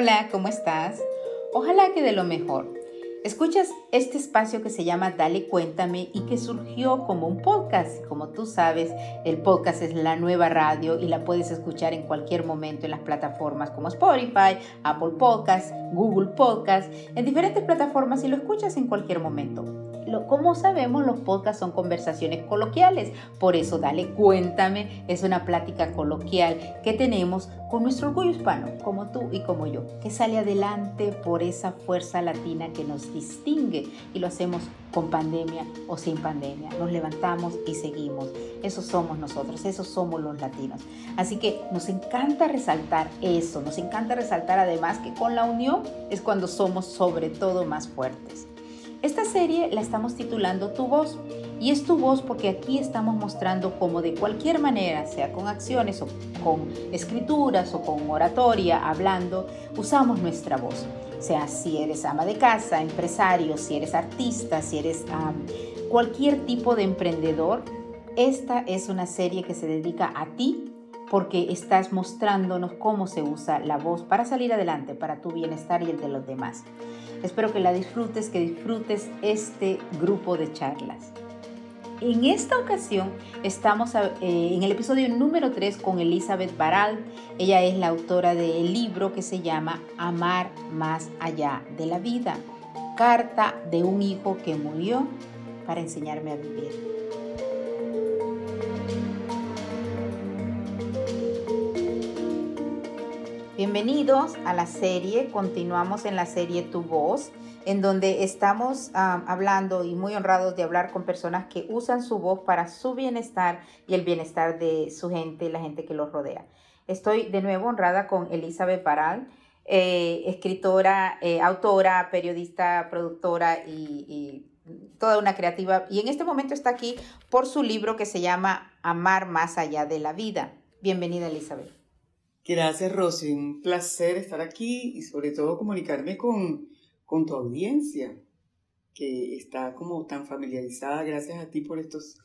Hola, ¿cómo estás? Ojalá que de lo mejor. Escuchas este espacio que se llama Dale Cuéntame y que surgió como un podcast. Como tú sabes, el podcast es la nueva radio y la puedes escuchar en cualquier momento en las plataformas como Spotify, Apple Podcasts, Google Podcasts, en diferentes plataformas y lo escuchas en cualquier momento como sabemos, los podcasts son conversaciones coloquiales. Por eso, dale, cuéntame, es una plática coloquial que tenemos con nuestro orgullo hispano, como tú y como yo, que sale adelante por esa fuerza latina que nos distingue y lo hacemos con pandemia o sin pandemia. Nos levantamos y seguimos. Eso somos nosotros, eso somos los latinos. Así que nos encanta resaltar eso, nos encanta resaltar además que con la unión es cuando somos sobre todo más fuertes. Esta serie la estamos titulando Tu voz y es tu voz porque aquí estamos mostrando cómo de cualquier manera, sea con acciones o con escrituras o con oratoria, hablando, usamos nuestra voz. Sea si eres ama de casa, empresario, si eres artista, si eres cualquier tipo de emprendedor, esta es una serie que se dedica a ti porque estás mostrándonos cómo se usa la voz para salir adelante, para tu bienestar y el de los demás. Espero que la disfrutes, que disfrutes este grupo de charlas. En esta ocasión estamos eh, en el episodio número 3 con Elizabeth Baral. Ella es la autora del libro que se llama Amar más allá de la vida. Carta de un hijo que murió para enseñarme a vivir. Bienvenidos a la serie, continuamos en la serie Tu Voz, en donde estamos hablando y muy honrados de hablar con personas que usan su voz para su bienestar y el bienestar de su gente la gente que los rodea. Estoy de nuevo honrada con Elizabeth Baral, eh, escritora, eh, autora, periodista, productora y, y toda una creativa. Y en este momento está aquí por su libro que se llama Amar más allá de la vida. Bienvenida, Elizabeth. Gracias, Rosy. Un placer estar aquí y sobre todo comunicarme con, con tu audiencia, que está como tan familiarizada gracias a ti por estos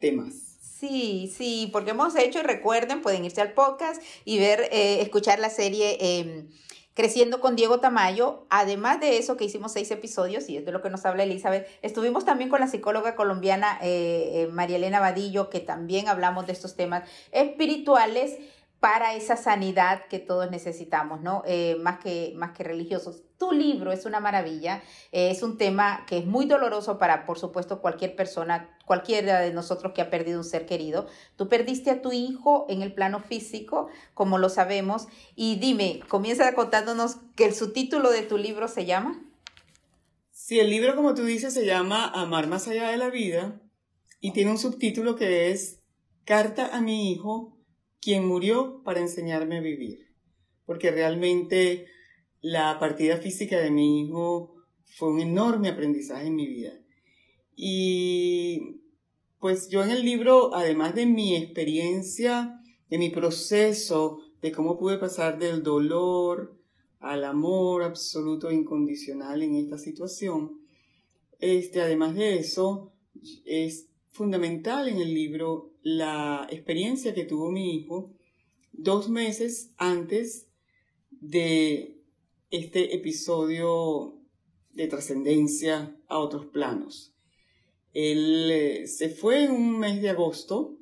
temas. Sí, sí, porque hemos hecho, recuerden, pueden irse al podcast y ver, eh, escuchar la serie em, Creciendo con Diego Tamayo. Además de eso, que hicimos seis episodios, y es de lo que nos habla Elizabeth, estuvimos también con la psicóloga colombiana eh, eh, María Elena Vadillo, que también hablamos de estos temas espirituales para esa sanidad que todos necesitamos, ¿no? Eh, más, que, más que religiosos. Tu libro es una maravilla, eh, es un tema que es muy doloroso para, por supuesto, cualquier persona, cualquiera de nosotros que ha perdido un ser querido. Tú perdiste a tu hijo en el plano físico, como lo sabemos, y dime, comienza contándonos que el subtítulo de tu libro se llama. Sí, el libro, como tú dices, se llama Amar más allá de la vida y tiene un subtítulo que es Carta a mi hijo quien murió para enseñarme a vivir. Porque realmente la partida física de mi hijo fue un enorme aprendizaje en mi vida. Y pues yo en el libro, además de mi experiencia, de mi proceso, de cómo pude pasar del dolor al amor absoluto e incondicional en esta situación, este, además de eso, es fundamental en el libro la experiencia que tuvo mi hijo dos meses antes de este episodio de trascendencia a otros planos. Él eh, se fue en un mes de agosto,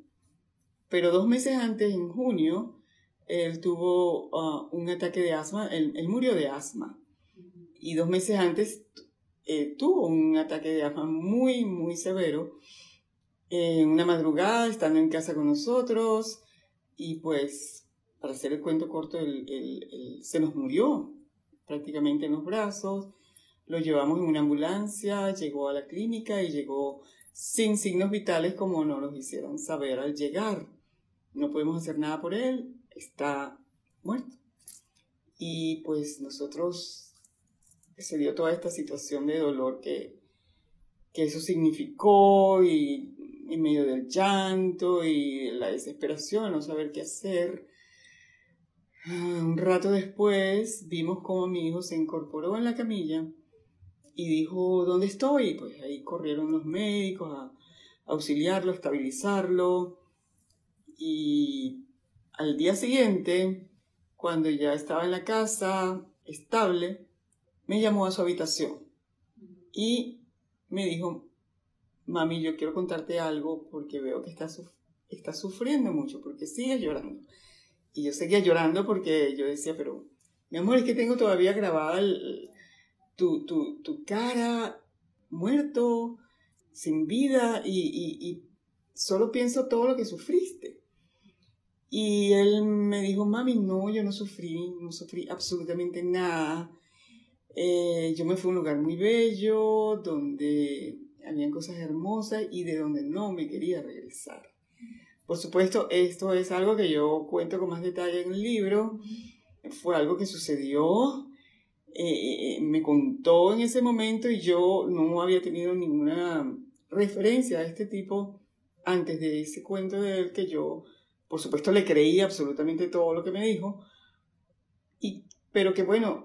pero dos meses antes, en junio, él tuvo ah, un ataque de asma, él, murió de asma. Y dos meses antes eh, tuvo un ataque de asma muy, muy severo en una madrugada, estando en casa con nosotros, y pues, para hacer el cuento corto, se nos murió prácticamente en los brazos, lo llevamos en una ambulancia, llegó a la clínica y llegó sin signos vitales como nos los hicieron saber al llegar. No podemos hacer nada por él, está muerto. Y pues nosotros se dio toda esta situación de dolor que, que eso significó y en medio del llanto y la desesperación, no saber qué hacer. Ah, un rato después vimos cómo mi hijo se incorporó en la camilla y dijo, ¿dónde estoy? Pues ahí corrieron los médicos a auxiliarlo, a estabilizarlo. Y al día siguiente, cuando ya estaba en la casa, estable, me llamó a su habitación y me dijo, mami, yo quiero contarte algo porque veo que estás, estás sufriendo mucho, porque sigues llorando. Y yo seguía llorando porque yo decía, pero mi amor, es que tengo todavía grabada tu, tu, tu, cara muerto, sin vida, y, y, y solo pienso todo lo que sufriste. Y él me dijo, mami, no, yo no sufrí, no sufrí absolutamente nada. Eh, yo me fui a un lugar muy bello, donde habían cosas hermosas y de donde no me quería regresar. Por supuesto, esto es algo que yo cuento con más detalle en el libro. Fue algo que sucedió, eh, eh, me contó en ese momento y yo no había tenido ninguna referencia a este tipo antes de ese cuento de él que yo, por supuesto, le creí absolutamente todo lo que me dijo. Y, pero que bueno,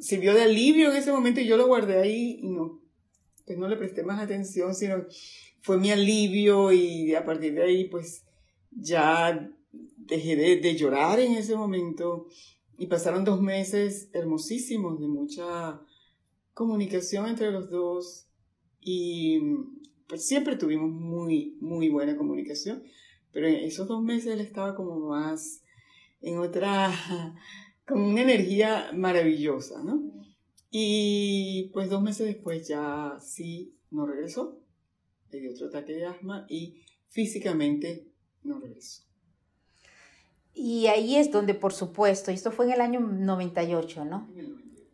sirvió de alivio en ese momento y yo lo guardé ahí y no, pues no le presté más atención, sino fue mi alivio y a partir de ahí pues ya dejé de, llorar en ese momento y pasaron dos meses hermosísimos de mucha comunicación entre los dos y pues siempre tuvimos muy, muy buena comunicación, pero en esos dos meses él estaba como más en otra, con una energía maravillosa, ¿no? Y pues dos meses después ya sí no regresó, le dio otro ataque de asma y físicamente no regresó. Y ahí es donde, por supuesto, esto fue en el año 98, ¿no?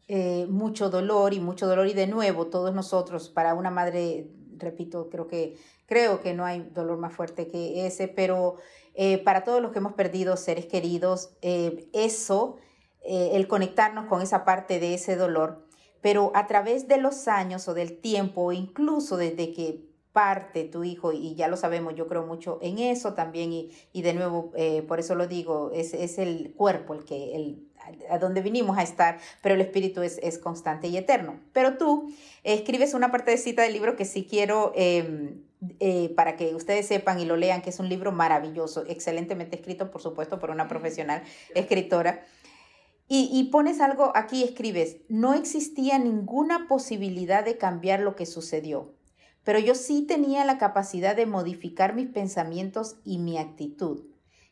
Eh, mucho dolor y mucho dolor y de nuevo todos nosotros para una madre repito creo que creo que no hay dolor más fuerte que ese pero eh, para todos los que hemos perdido seres queridos eh, eso el conectarnos con esa parte de ese dolor pero a través de los años o del tiempo incluso desde que parte tu hijo y ya lo sabemos, yo creo mucho en eso también y, y de nuevo, eh, por eso lo digo, es, es, el cuerpo el que, el, a donde vinimos a estar, pero el espíritu es, es constante y eterno. Pero tú escribes una parte de cita del libro que sí quiero... Em, eh, para que ustedes sepan y lo lean, que es un libro maravilloso, excelentemente escrito, por supuesto, por una profesional escritora. Y, pones algo aquí, escribes, no existía ninguna posibilidad de cambiar lo que sucedió pero yo sí tenía la capacidad de modificar mis pensamientos y mi actitud.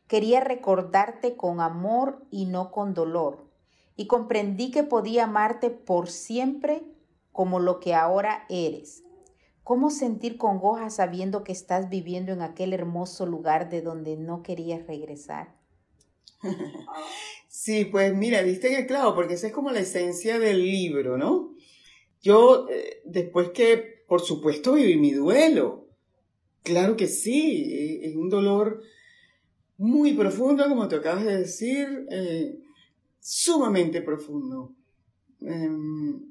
Quería recordarte con amor y no con dolor, y comprendí que podía amarte por siempre como lo que ahora eres. ¿Cómo sentir congoja sabiendo que estás viviendo en aquel hermoso lugar de donde no querías regresar? Sí, pues mira, diste en el clavo, porque esa es como la esencia del libro, ¿no? Yo, eh, después que por supuesto viví mi duelo. Claro que sí, eh, es un dolor muy profundo, como te acabas de decir, eh, sumamente profundo. Em,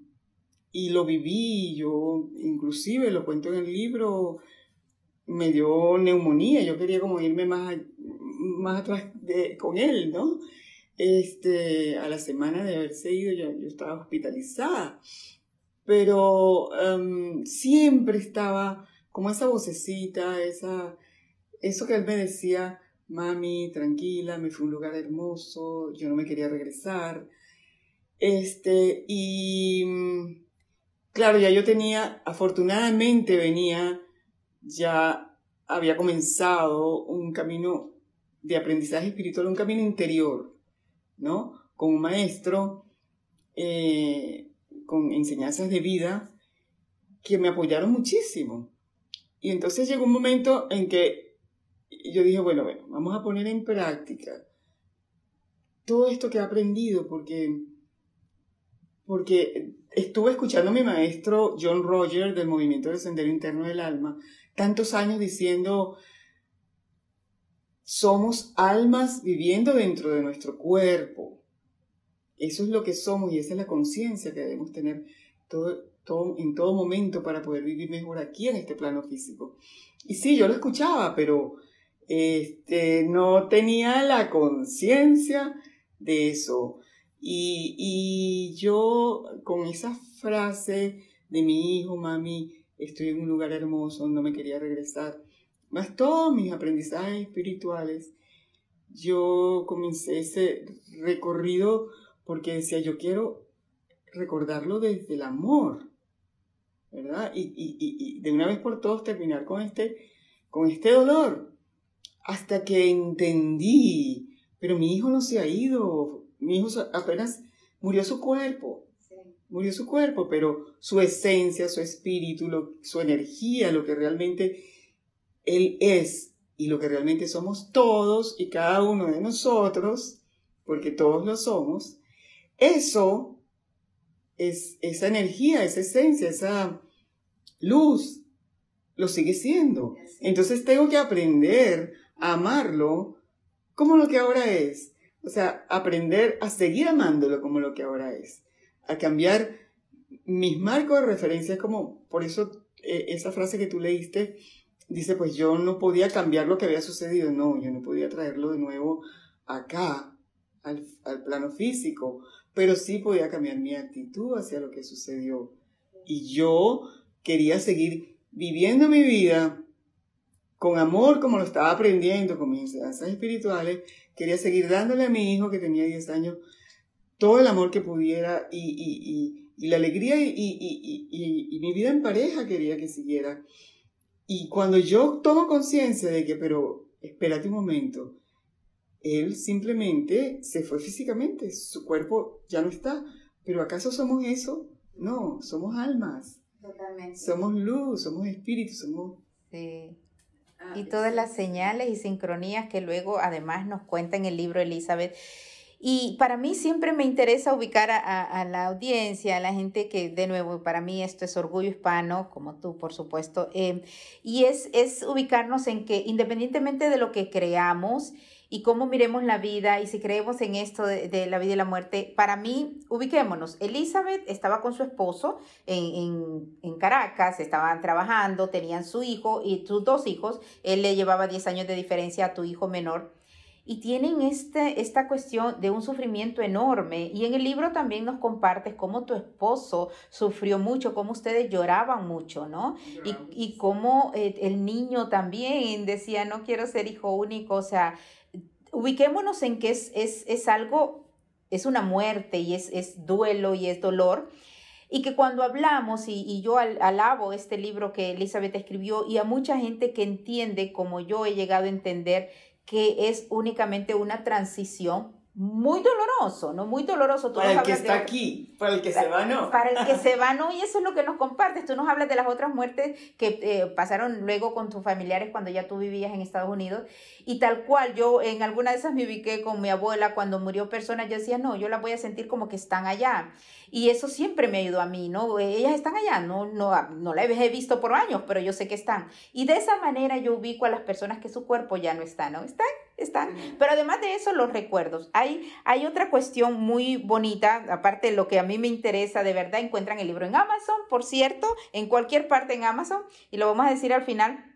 y lo viví, yo inclusive lo cuento en el libro, me dio neumonía, yo quería como irme más, más atrás de, con él, ¿no? Este, a la semana de haberse ido yo, estaba hospitalizada pero em, siempre estaba como esa vocecita, esa, eso que él me decía, mami, tranquila, me fue un lugar hermoso, yo no me quería regresar. Este, y mm, claro, ya yo tenía, afortunadamente venía, ya había comenzado un camino de aprendizaje espiritual, un camino interior, ¿no? Con un maestro. Eh, con enseñanzas de vida que me apoyaron muchísimo. Y entonces llegó un momento en que yo dije, bueno, bueno, vamos a poner en práctica todo esto que he aprendido, porque, porque estuve escuchando a mi maestro John Roger del Movimiento del Sendero Interno del Alma, tantos años diciendo, somos almas viviendo dentro de nuestro cuerpo. Eso es lo que somos y esa es la conciencia que debemos tener en todo momento para poder vivir mejor aquí en este plano físico. Y sí, yo lo escuchaba, pero este, no tenía la conciencia de eso. Y, y yo con esa frase de mi hijo, mami, estoy en un lugar hermoso, no me quería regresar, más todos mis aprendizajes espirituales, yo comencé ese recorrido porque decía, yo quiero recordarlo desde el amor, ¿verdad? Y, y, de una vez por todos terminar con este, con este dolor, hasta que entendí, pero mi hijo no se ha ido, mi hijo apenas murió su cuerpo, murió su cuerpo, pero su esencia, su espíritu, su energía, lo que realmente él es y lo que realmente somos todos y cada uno de nosotros, porque todos lo somos, eso es esa energía, esa esencia, esa luz, lo sigue siendo. Entonces tengo que aprender a amarlo como lo que ahora es. O sea, aprender a seguir amándolo como lo que ahora es. A cambiar mis marcos de referencia, como por eso eh, esa frase que tú leíste, dice, pues yo no podía cambiar lo que había sucedido. No, yo no podía traerlo de nuevo acá, al, al plano físico, pero sí podía cambiar mi actitud hacia lo que sucedió. Y yo quería seguir viviendo mi vida con amor como lo estaba aprendiendo, con mis enseñanzas espirituales, quería seguir dándole a mi hijo que tenía 10 años todo el amor que pudiera y, y, y, y la alegría y, mi vida en pareja quería que siguiera. Y cuando yo tomo conciencia de que, pero espérate un momento, él simplemente se fue físicamente, su cuerpo ya no está, pero ¿acaso somos eso? No, somos almas. Totalmente. Somos luz, somos espíritu, somos... Sí. Ah, y todas las señales y sincronías que luego además nos cuenta en el libro Elizabeth. Y para mí siempre me interesa ubicar a, la audiencia, a la gente que, de nuevo, para mí esto es orgullo hispano, como tú, por supuesto, eh, y es, ubicarnos en que independientemente de lo que creamos, y cómo miremos la vida y si creemos en esto de, la vida y la muerte. Para mí, ubiquémonos, Elizabeth estaba con su esposo en, en, Caracas, estaban trabajando, tenían su hijo y sus dos hijos, él le llevaba 10 años de diferencia a tu hijo menor y tienen este, esta cuestión de un sufrimiento enorme. Y en el libro también nos compartes cómo tu esposo sufrió mucho, cómo ustedes lloraban mucho, ¿no? Y, y cómo eh, el niño también decía, no quiero ser hijo único, o sea, ubiquémonos en que es, es, es algo, es una muerte y es, es, duelo y es dolor. Y que cuando hablamos, y, y yo alabo este libro que Elizabeth escribió, y a mucha gente que entiende, como yo he llegado a entender, que es únicamente una transición muy doloroso, ¿no? Muy doloroso. para el que está aquí, para el que se va no. Para el que se va no, y eso es lo que nos compartes. Tú nos hablas de las otras muertes que eh, pasaron luego con tus familiares cuando ya tú vivías en Estados Unidos. Y tal cual, yo en alguna de esas me ubiqué con mi abuela cuando murió persona, yo decía, no, yo la voy a sentir como que están allá. Y eso siempre me ayudó a mí, ¿no? Ellas están allá, no, no, no las he visto por años, pero yo sé que están. Y de esa manera yo ubico a las personas que su cuerpo ya no está, ¿no? Están, están. Pero además de eso, los recuerdos. Hay, hay otra cuestión muy bonita, aparte de lo que a mí me interesa, de verdad, encuentran el libro en Amazon, por cierto, en cualquier parte en Amazon, y lo vamos a decir al final.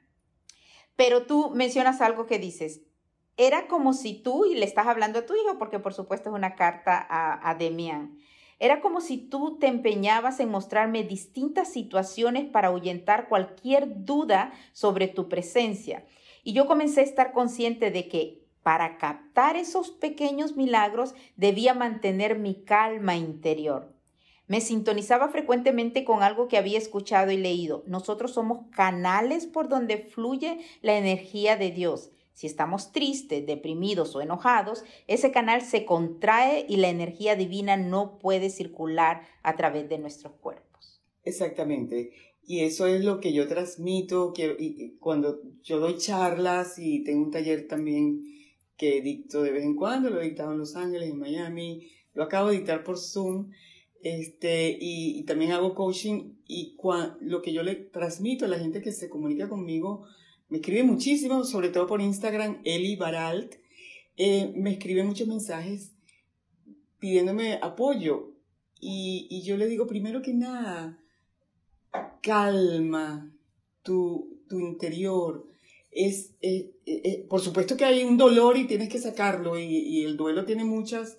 Pero tú mencionas algo que dices, era como si tú, y le estás hablando a tu hijo, porque por supuesto es una carta a, a Demian, era como si tú te empeñabas en mostrarme distintas situaciones para ahuyentar cualquier duda sobre tu presencia. Y yo comencé a estar consciente de que para captar esos pequeños milagros debía mantener mi calma interior. Me sintonizaba frecuentemente con algo que había escuchado y leído. Nosotros somos canales por donde fluye la energía de Dios. Si estamos tristes, deprimidos o enojados, ese canal se contrae y la energía divina no puede circular a través de nuestros cuerpos. Exactamente. Y eso es lo que yo transmito y cuando yo doy charlas y tengo un taller también que dicto de vez en cuando, lo he dictado en Los Ángeles, en Miami, lo acabo de dictar por Zoom, este, y, también hago coaching y lo que yo le transmito a la gente que se comunica conmigo, me escribe muchísimo, sobre todo por Instagram, Eli Baralt. Eh, me escribe muchos mensajes pidiéndome apoyo. Y, yo le digo, primero que nada, calma tu, interior. Es, por supuesto que hay un dolor y tienes que sacarlo y, el duelo tiene muchas,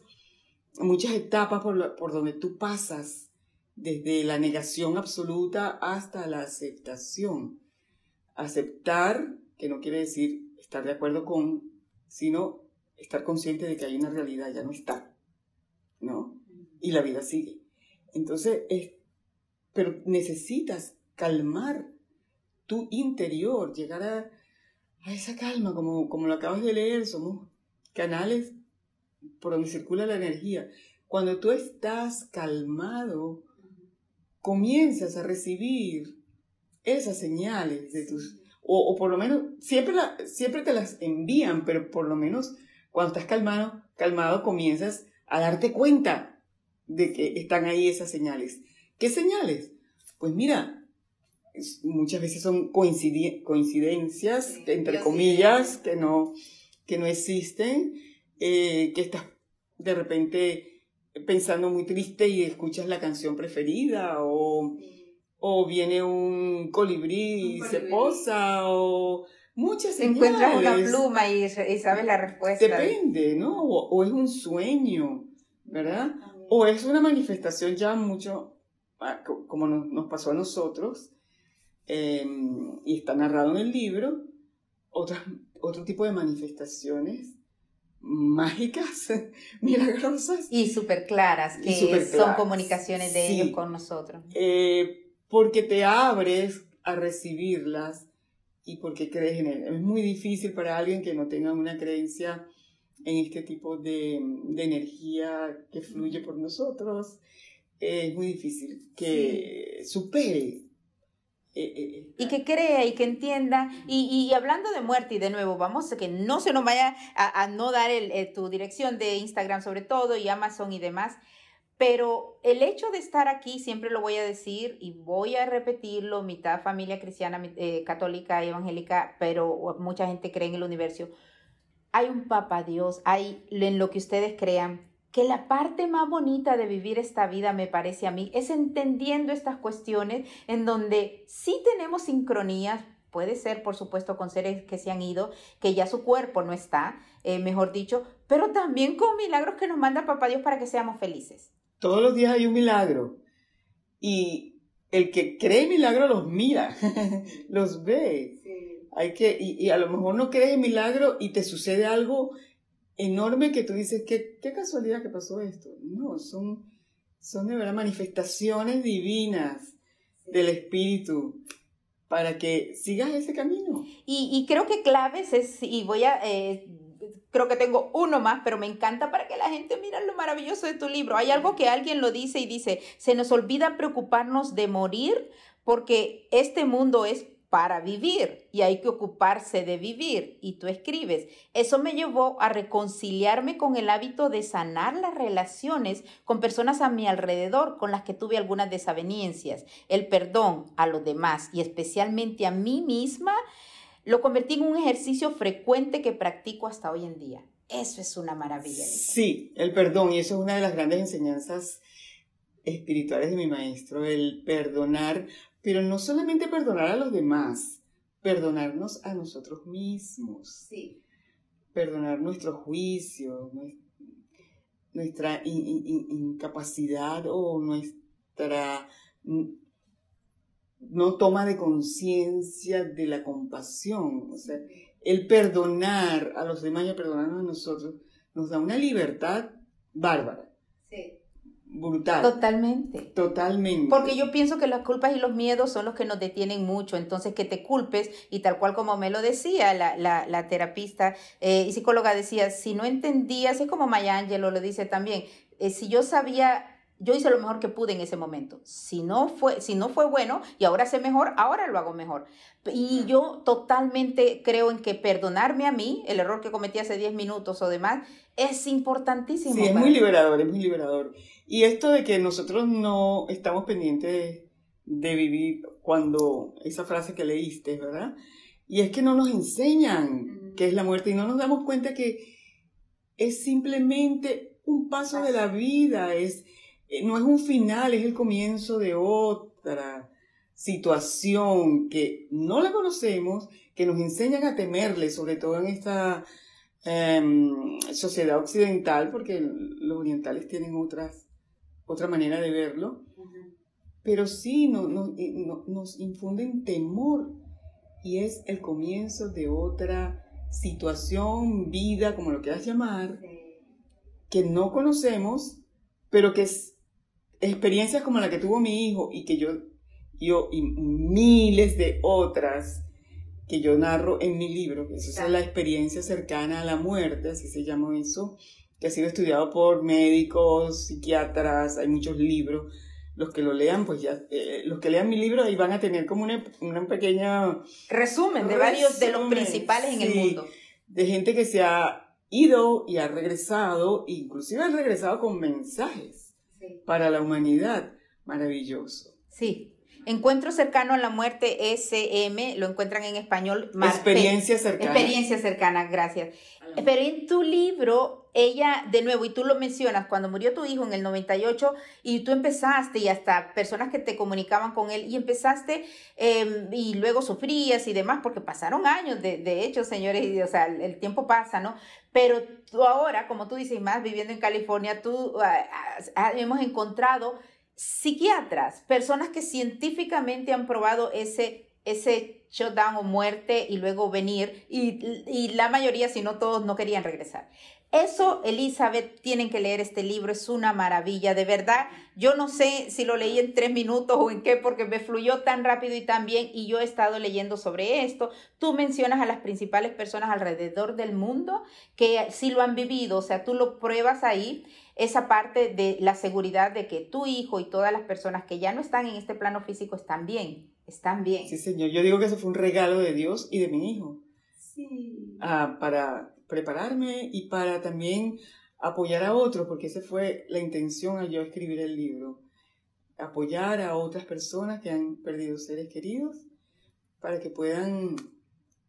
muchas etapas por, por donde tú pasas, desde la negación absoluta hasta la aceptación aceptar, que no quiere decir estar de acuerdo con, sino estar consciente de que hay una realidad, ya no está, ¿no? Y la vida sigue. Entonces, es, pero necesitas calmar tu interior, llegar a, a esa calma, como, como lo acabas de leer, somos canales por donde circula la energía. Cuando tú estás calmado, comienzas a recibir esas señales de tus, o, o por lo menos, siempre, la, siempre te las envían, pero por lo menos cuando estás calmado, calmado comienzas a darte cuenta de que están ahí esas señales. ¿Qué señales? Pues mira, muchas veces son coincidencias, entre comillas, que no, que no existen, eh, que estás de repente pensando muy triste y escuchas la canción preferida o, o viene un colibrí y se posa o muchas señales. Encuentras una pluma y, y sabes la respuesta. Depende, ¿no? O, es un sueño, ¿verdad? O es una manifestación ya mucho, ah, como nos, pasó a nosotros, em, y está narrado en el libro, otras, otro tipo de manifestaciones mágicas, milagrosas. Y súper claras, que son comunicaciones de ellos con nosotros. Eh, porque te abres a recibirlas y porque crees en él. Es muy difícil para alguien que no tenga una creencia en este tipo de, de energía que fluye por nosotros. Es muy difícil que supere eh, eh, eh, y que crea y que entienda. Y, hablando de muerte, y de nuevo, vamos a que no se nos vaya a, no dar el, tu dirección de Instagram sobre todo y Amazon y demás. Pero el hecho de estar aquí, siempre lo voy a decir y voy a repetirlo, mitad familia cristiana, católica, evangélica, pero mucha gente cree en el universo. Hay un Papa Dios, hay en lo que ustedes crean, que la parte más bonita de vivir esta vida, me parece a mí, es entendiendo estas cuestiones en donde sí tenemos sincronías, puede ser, por supuesto, con seres que se han ido, que ya su cuerpo no está, eh, mejor dicho, pero también con milagros que nos manda Papá Dios para que seamos felices. Todos los días hay un milagro. Y el que cree milagro los mira, los ve. Hay que, y, y, a lo mejor no crees en milagro y te sucede algo enorme que tú dices, qué, qué casualidad que pasó esto. No, son, son de verdad manifestaciones divinas del Espíritu para que sigas ese camino. Y, y creo que claves es, y voy a, eh, creo que tengo uno más, pero me encanta para que la gente mire lo maravilloso de tu libro. Hay algo que alguien lo dice y dice, se nos olvida preocuparnos de morir porque este mundo es para vivir y hay que ocuparse de vivir. Y tú escribes, eso me llevó a reconciliarme con el hábito de sanar las relaciones con personas a mi alrededor con las que tuve algunas desavenencias. El perdón a los demás y especialmente a mí misma lo convertí en un ejercicio frecuente que practico hasta hoy en día. Eso es una maravilla. Sí, el perdón, y eso es una de las grandes enseñanzas espirituales de mi maestro, el perdonar pero no solamente perdonar a los demás, perdonarnos a nosotros mismos. Sí. Perdonar nuestro juicio, nuestra incapacidad o nuestra no toma de conciencia de la compasión. O sea, el perdonar a los demás y perdonarnos a nosotros nos da una libertad bárbara. Sí brutal. Totalmente. Totalmente. Porque yo pienso que las culpas y los miedos son los que nos detienen mucho. Entonces, que te culpes, y tal cual como me lo decía la, la, la terapista eh, y psicóloga, decía, si no entendías, es como Maya Angelou lo dice también, eh, si yo sabía yo hice lo mejor que pude en ese momento. Si no fue, si no fue bueno y ahora sé mejor, ahora lo hago mejor. Y yo totalmente creo en que perdonarme a mí, el error que cometí hace 10 minutos o demás, es importantísimo. Sí, es muy liberador, es muy liberador. Y esto de que nosotros no estamos pendientes de, vivir cuando esa frase que leíste, ¿verdad? Y es que no nos enseñan qué es la muerte y no nos damos cuenta que es simplemente un paso de la vida, es no es un final, es el comienzo de otra situación que no la conocemos, que nos enseñan a temerle, sobre todo en esta em, sociedad occidental, porque los orientales tienen otras, otra manera de verlo, pero sí no, nos infunden temor y es el comienzo de otra situación, vida, como lo quieras llamar, que no conocemos, pero que es experiencias como la que tuvo mi hijo y que yo, yo y miles de otras que yo narro en mi libro, que eso es la experiencia cercana a la muerte, así se llama eso, que ha sido estudiado por médicos, psiquiatras, hay muchos libros. Los que lo lean, pues ya, eh, los que lean mi libro ahí van a tener como una, una pequeña... Resumen de varios de los principales en el mundo. De gente que se ha ido y ha regresado, inclusive ha regresado con mensajes para la humanidad. Maravilloso. Sí, Encuentro cercano a la muerte, SM, lo encuentran en español. Experiencia cercana. Experiencia cercana, gracias. Pero en tu libro, ella, de nuevo, y tú lo mencionas, cuando murió tu hijo en el 98, y tú empezaste, y hasta personas que te comunicaban con él, y empezaste, em, y luego sufrías y demás, porque pasaron años, de, de hecho, señores, y, o sea, el, tiempo pasa, ¿no? Pero tú ahora, como tú dices, más viviendo en California, tú ah, ah, hemos encontrado psiquiatras, personas que científicamente han probado ese, ese shutdown o muerte y luego venir, y, y la mayoría, si no todos, no querían regresar. Eso, Elizabeth, tienen que leer este libro, es una maravilla, de verdad. Yo no sé si lo leí en tres minutos o en qué, porque me fluyó tan rápido y tan bien y yo he estado leyendo sobre esto. Tú mencionas a las principales personas alrededor del mundo que sí lo han vivido, o sea, tú lo pruebas ahí, esa parte de la seguridad de que tu hijo y todas las personas que ya no están en este plano físico están bien, están bien. Sí, señor, yo digo que eso fue un regalo de Dios y de mi hijo. Sí. Ah, para prepararme y para también apoyar a otros, porque esa fue la intención al yo escribir el libro, apoyar a otras personas que han perdido seres queridos para que puedan,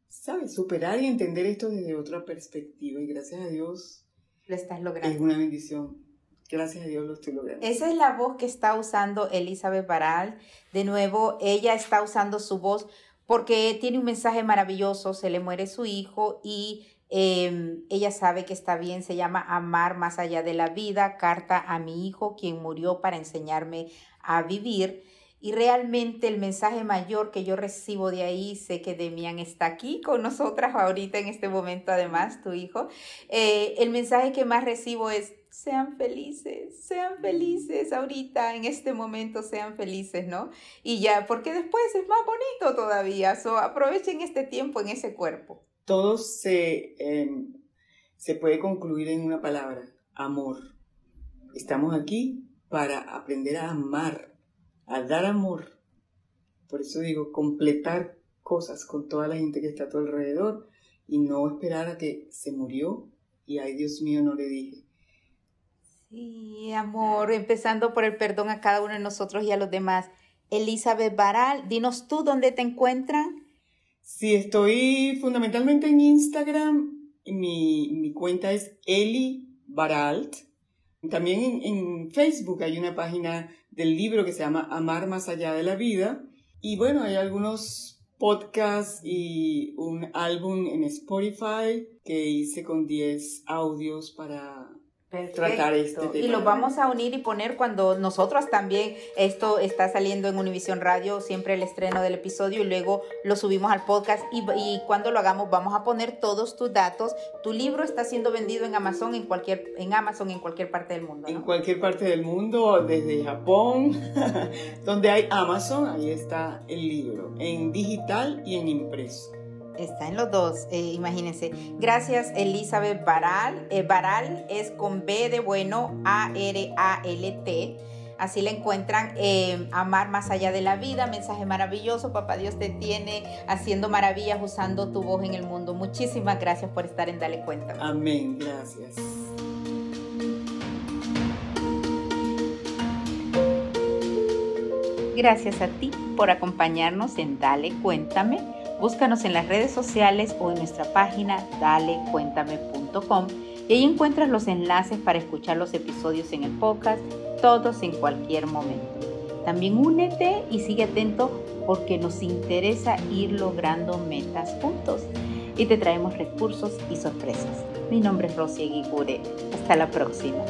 ¿sabes?, superar y entender esto desde otra perspectiva. Y gracias a Dios. Lo estás logrando. Es una bendición. Gracias a Dios lo estoy logrando. Esa es la voz que está usando Elizabeth Baral. De nuevo, ella está usando su voz porque tiene un mensaje maravilloso. Se le muere su hijo y Em, ella sabe que está bien, se llama Amar más allá de la vida, carta a mi hijo, quien murió para enseñarme a vivir. Y realmente el mensaje mayor que yo recibo de ahí, sé que Demian está aquí con nosotras ahorita en este momento, además, tu hijo. Eh, el mensaje que más recibo es, sean felices, sean felices ahorita, en este momento, sean felices, ¿no? Y ya, porque después es más bonito todavía, so, aprovechen este tiempo en ese cuerpo todo se, em, se puede concluir en una palabra, amor. Estamos aquí para aprender a amar, a dar amor. Por eso digo, completar cosas con toda la gente que está a tu alrededor y no esperar a que se murió y ay Dios mío no le dije. Sí, amor, empezando por el perdón a cada uno de nosotros y a los demás. Elizabeth Baral, dinos tú dónde te encuentran Sí, estoy fundamentalmente en Instagram. Mi, mi cuenta es Eli Baralt. También en, Facebook hay una página del libro que se llama Amar más allá de la vida. Y bueno, hay algunos podcasts y un álbum en Spotify que hice con 10 audios para tratar este tema. Y lo vamos a unir y poner cuando nosotros también, esto está saliendo en Univision Radio, siempre el estreno del episodio y luego lo subimos al podcast y, y, cuando lo hagamos vamos a poner todos tus datos. Tu libro está siendo vendido en Amazon en cualquier, en Amazon en cualquier parte del mundo. En cualquier parte del mundo, desde Japón, donde hay Amazon, ahí está el libro, en digital y en impreso. Está en los dos, eh, imagínense. Gracias, Elizabeth Baral. Eh, Baral es con B de bueno, A-R-A-L-T. Así la encuentran, eh, Amar más allá de la vida, mensaje maravilloso. Papá Dios te tiene haciendo maravillas usando tu voz en el mundo. Muchísimas gracias por estar en Dale Cuenta. Amén, gracias. Gracias a ti por acompañarnos en Dale Cuéntame Búscanos en las redes sociales o en nuestra página dalecuéntame.com y ahí encuentras los enlaces para escuchar los episodios en el podcast, todos en cualquier momento. También únete y sigue atento porque nos interesa ir logrando metas juntos y te traemos recursos y sorpresas. Mi nombre es Rosy Aguigure. Hasta la próxima.